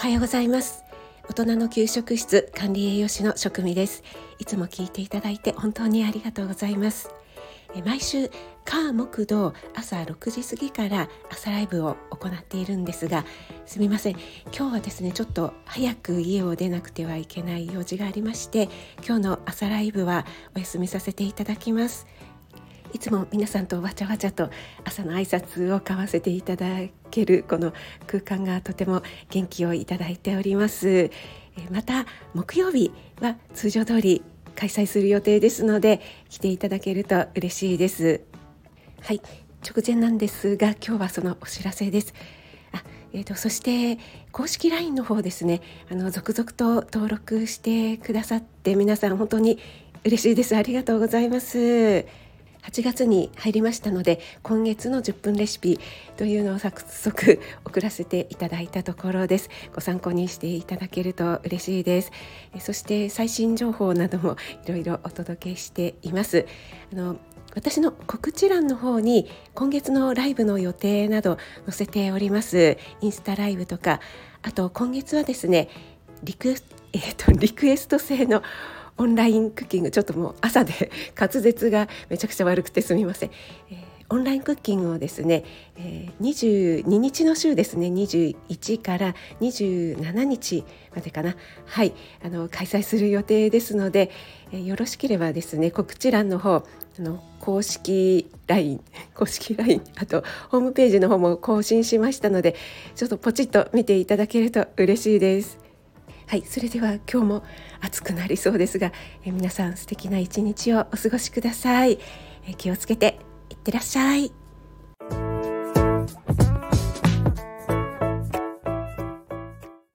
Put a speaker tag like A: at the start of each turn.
A: はようございます。大人の給食室管理栄養士の職味です。いつも聞いていただいて本当にありがとうございます。毎週火木土朝6時過ぎから朝ライブを行っているんですがすみません。今日はですねちょっと早く家を出なくてはいけない用事がありまして今日の朝ライブはお休みさせていただきます。いつも皆さんとわちゃわちゃと朝の挨拶を交わせていただけるこの空間がとても元気をいただいております。また木曜日は通常通り開催する予定ですので来ていただけると嬉しいです。はい直前なんですが今日はそのお知らせです。あえーと、そして公式 LINE の方ですね。あの続々と登録してくださって皆さん本当に嬉しいです。ありがとうございます。8月に入りましたので今月の10分レシピというのを早速送らせていただいたところです。ご参考にしていただけると嬉しいです。そして最新情報などもいろいろお届けしています。あの私の告知欄の方に今月のライブの予定など載せております。インスタライブとかあと今月はですねリク,、えーとリクエスト制のオンラインクッキングちょっともう朝で 滑舌がめちゃくちゃ悪くてすみません、えー、オンラインクッキングをですね、えー、22日の週ですね21から27日までかな。はい。あの開催する予定ですので、えー、よろしければですね告知欄の方あの公式 LINE 公式 LINE あとホームページの方も更新しましたのでちょっとポチッと見ていただけると嬉しいです。はい、それでは今日も暑くなりそうですが、え皆さん素敵な一日をお過ごしください。え気をつけていってらっしゃい。